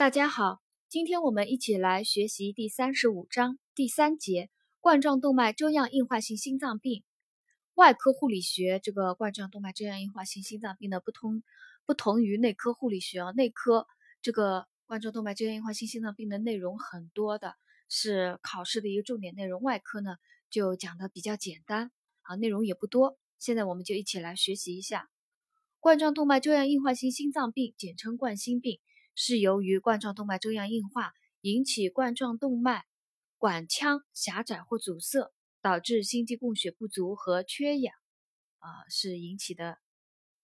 大家好，今天我们一起来学习第三十五章第三节冠状动脉粥样硬化性心脏病。外科护理学这个冠状动脉粥样硬化性心脏病的不同，不同于内科护理学啊。内科这个冠状动脉粥样硬化性心脏病的内容很多的，是考试的一个重点内容。外科呢就讲的比较简单啊，内容也不多。现在我们就一起来学习一下冠状动脉粥样硬化性心脏病，简称冠心病。是由于冠状动脉粥样硬化引起冠状动脉管腔狭窄或阻塞，导致心肌供血不足和缺氧，啊，是引起的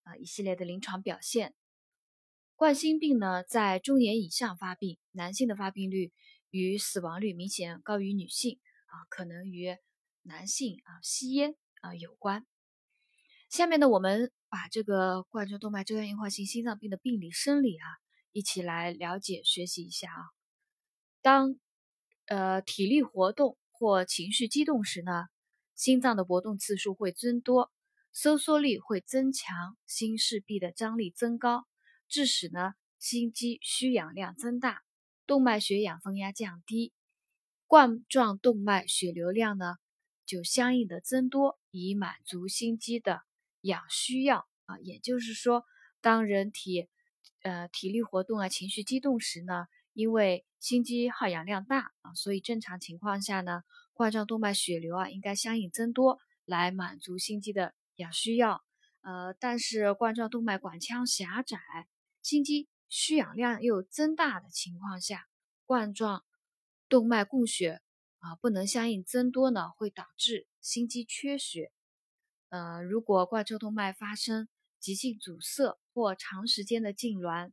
啊一系列的临床表现。冠心病呢，在中年以上发病，男性的发病率与死亡率明显高于女性，啊，可能与男性啊吸烟啊有关。下面呢，我们把这个冠状动脉粥样硬化性心脏病的病理生理啊。一起来了解学习一下啊。当呃体力活动或情绪激动时呢，心脏的搏动次数会增多，收缩力会增强，心室壁的张力增高，致使呢心肌需氧量增大，动脉血氧分压降低，冠状动脉血流量呢就相应的增多，以满足心肌的氧需要啊。也就是说，当人体呃，体力活动啊，情绪激动时呢，因为心肌耗氧量大啊，所以正常情况下呢，冠状动脉血流啊应该相应增多，来满足心肌的氧需要。呃，但是冠状动脉管腔狭窄，心肌需氧量又增大的情况下，冠状动脉供血啊不能相应增多呢，会导致心肌缺血。呃，如果冠状动脉发生急性阻塞，或长时间的痉挛，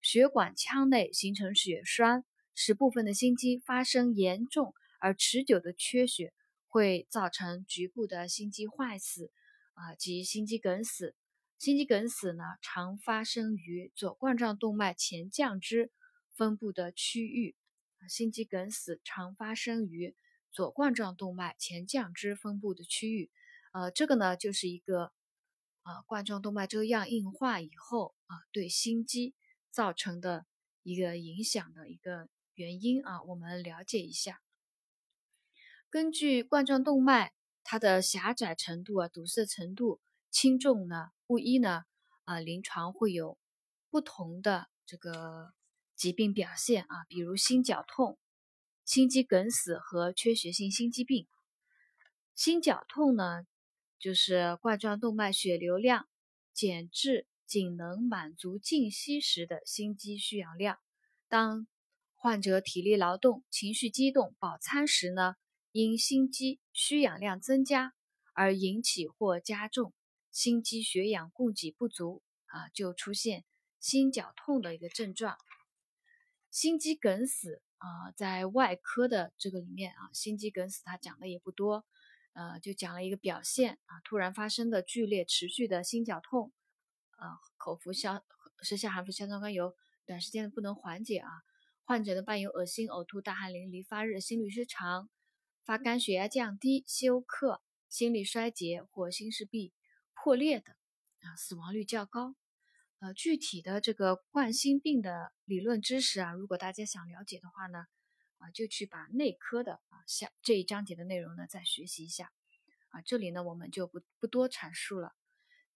血管腔内形成血栓，使部分的心肌发生严重而持久的缺血，会造成局部的心肌坏死啊及心肌梗死。心肌梗死呢，常发生于左冠状动脉前降支分布的区域。心肌梗死常发生于左冠状动脉前降支分布的区域。呃，这个呢，就是一个。啊，冠状动脉粥样硬化以后啊，对心肌造成的一个影响的一个原因啊，我们了解一下。根据冠状动脉它的狭窄程度啊、堵塞程度轻重呢不一呢，啊，临床会有不同的这个疾病表现啊，比如心绞痛、心肌梗死和缺血性心肌病。心绞痛呢？就是冠状动脉血流量减至仅能满足静息时的心肌需氧量。当患者体力劳动、情绪激动、饱餐时呢，因心肌需氧量增加而引起或加重心肌血氧供给不足啊，就出现心绞痛的一个症状。心肌梗死啊，在外科的这个里面啊，心肌梗死它讲的也不多。呃，就讲了一个表现啊，突然发生的剧烈持续的心绞痛，啊，口服消舌下含服硝酸甘油，短时间不能缓解啊，患者呢伴有恶心、呕吐、大汗淋漓、发热、心律失常、发干、血压降低、休克、心力衰竭或心室壁破裂的啊，死亡率较高。呃，具体的这个冠心病的理论知识啊，如果大家想了解的话呢？啊，就去把内科的啊下这一章节的内容呢再学习一下啊，这里呢我们就不不多阐述了。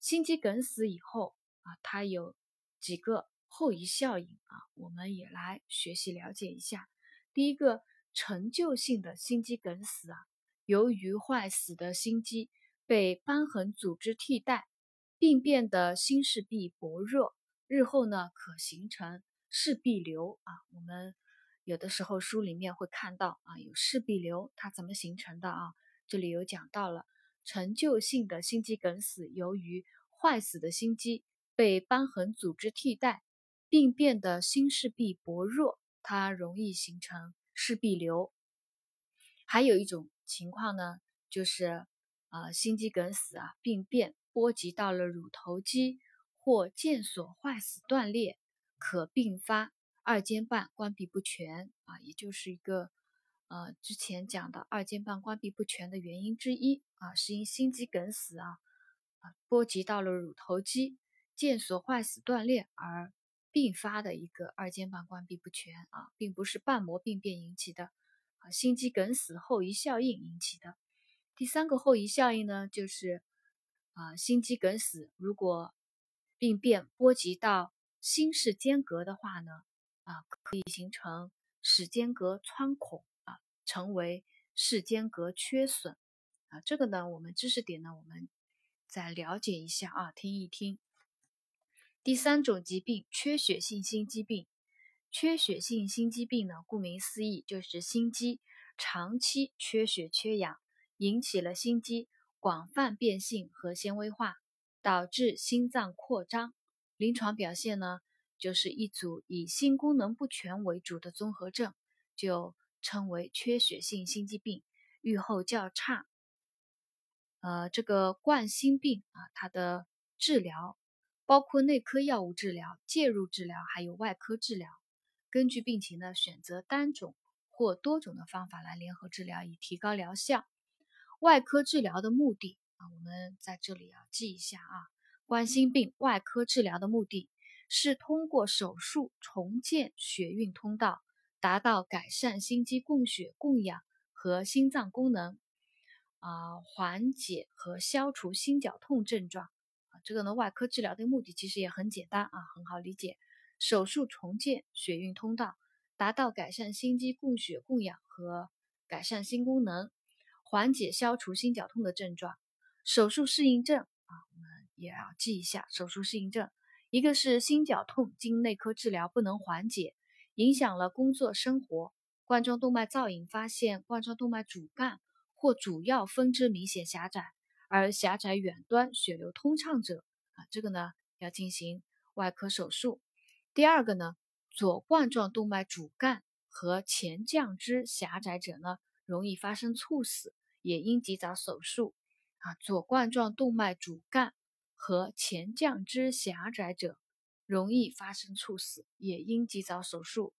心肌梗死以后啊，它有几个后遗效应啊，我们也来学习了解一下。第一个，陈旧性的心肌梗死啊，由于坏死的心肌被瘢痕组织替代，病变的心室壁薄弱，日后呢可形成室壁瘤啊，我们。有的时候书里面会看到啊，有室壁瘤，它怎么形成的啊？这里有讲到了陈旧性的心肌梗死，由于坏死的心肌被瘢痕组织替代，病变的心室壁薄弱，它容易形成室壁瘤。还有一种情况呢，就是啊，心肌梗死啊，病变波及到了乳头肌或腱索坏死断裂，可并发。二尖瓣关闭不全啊，也就是一个呃之前讲的二尖瓣关闭不全的原因之一啊，是因心肌梗死啊啊波及到了乳头肌腱索坏死断裂而并发的一个二尖瓣关闭不全啊，并不是瓣膜病变引起的啊，心肌梗死后遗效应引起的。第三个后遗效应呢，就是啊，心肌梗死如果病变波及到心室间隔的话呢，啊，可以形成室间隔穿孔啊，成为室间隔缺损啊。这个呢，我们知识点呢，我们再了解一下啊，听一听。第三种疾病，缺血性心肌病。缺血性心肌病呢，顾名思义，就是心肌长期缺血缺氧，引起了心肌广泛变性和纤维化，导致心脏扩张。临床表现呢，就是一组以心功能不全为主的综合症，就称为缺血性心肌病，预后较差。呃，这个冠心病啊，它的治疗。包括内科药物治疗、介入治疗，还有外科治疗。根据病情呢，选择单种或多种的方法来联合治疗，以提高疗效。外科治疗的目的啊，我们在这里要记一下啊。冠心病外科治疗的目的是通过手术重建血运通道，达到改善心肌供血供氧和心脏功能，啊，缓解和消除心绞痛症状。啊这个呢，外科治疗的目的其实也很简单啊，很好理解。手术重建血运通道，达到改善心肌供血供氧和改善心功能，缓解消除心绞痛的症状。手术适应症啊，我们也要记一下。手术适应症，一个是心绞痛经内科治疗不能缓解，影响了工作生活。冠状动脉造影发现冠状动脉主干或主要分支明显狭窄。而狭窄远端血流通畅者啊，这个呢要进行外科手术。第二个呢，左冠状动脉主干和前降支狭窄者呢，容易发生猝死，也应及早手术啊。左冠状动脉主干和前降支狭窄者容易发生猝死，也应及早手术。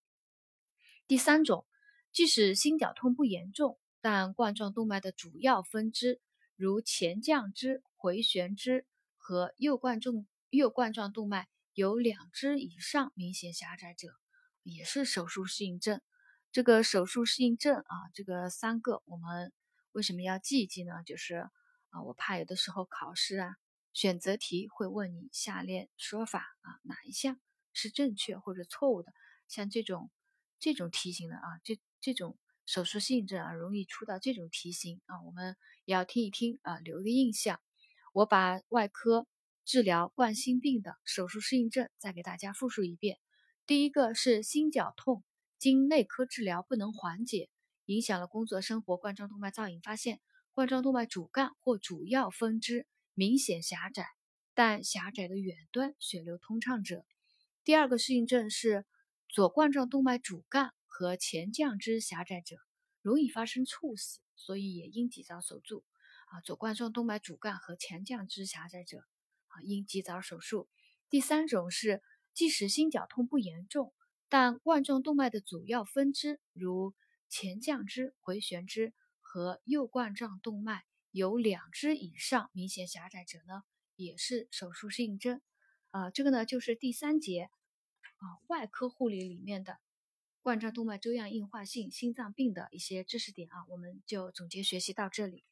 第三种，即使心绞痛不严重，但冠状动脉的主要分支。如前降支、回旋支和右冠状右冠状动脉有两支以上明显狭窄者，也是手术适应症。这个手术适应症啊，这个三个我们为什么要记一记呢？就是啊，我怕有的时候考试啊，选择题会问你下列说法啊，哪一项是正确或者错误的？像这种这种题型的啊，这这种。手术适应症啊，容易出到这种题型啊，我们也要听一听啊，留个印象。我把外科治疗冠心病的手术适应症再给大家复述一遍。第一个是心绞痛，经内科治疗不能缓解，影响了工作生活。冠状动脉造影发现冠状动脉主干或主要分支明显狭窄，但狭窄的远端血流通畅者。第二个适应症是左冠状动脉主干。和前降支狭窄者容易发生猝死，所以也应及早手术。啊，左冠状动脉主干和前降支狭窄者啊，应及早手术。第三种是，即使心绞痛不严重，但冠状动脉的主要分支如前降支、回旋支和右冠状动脉有两只以上明显狭窄者呢，也是手术适应症。啊，这个呢就是第三节啊外科护理里面的。冠状动脉粥样硬化性心脏病的一些知识点啊，我们就总结学习到这里。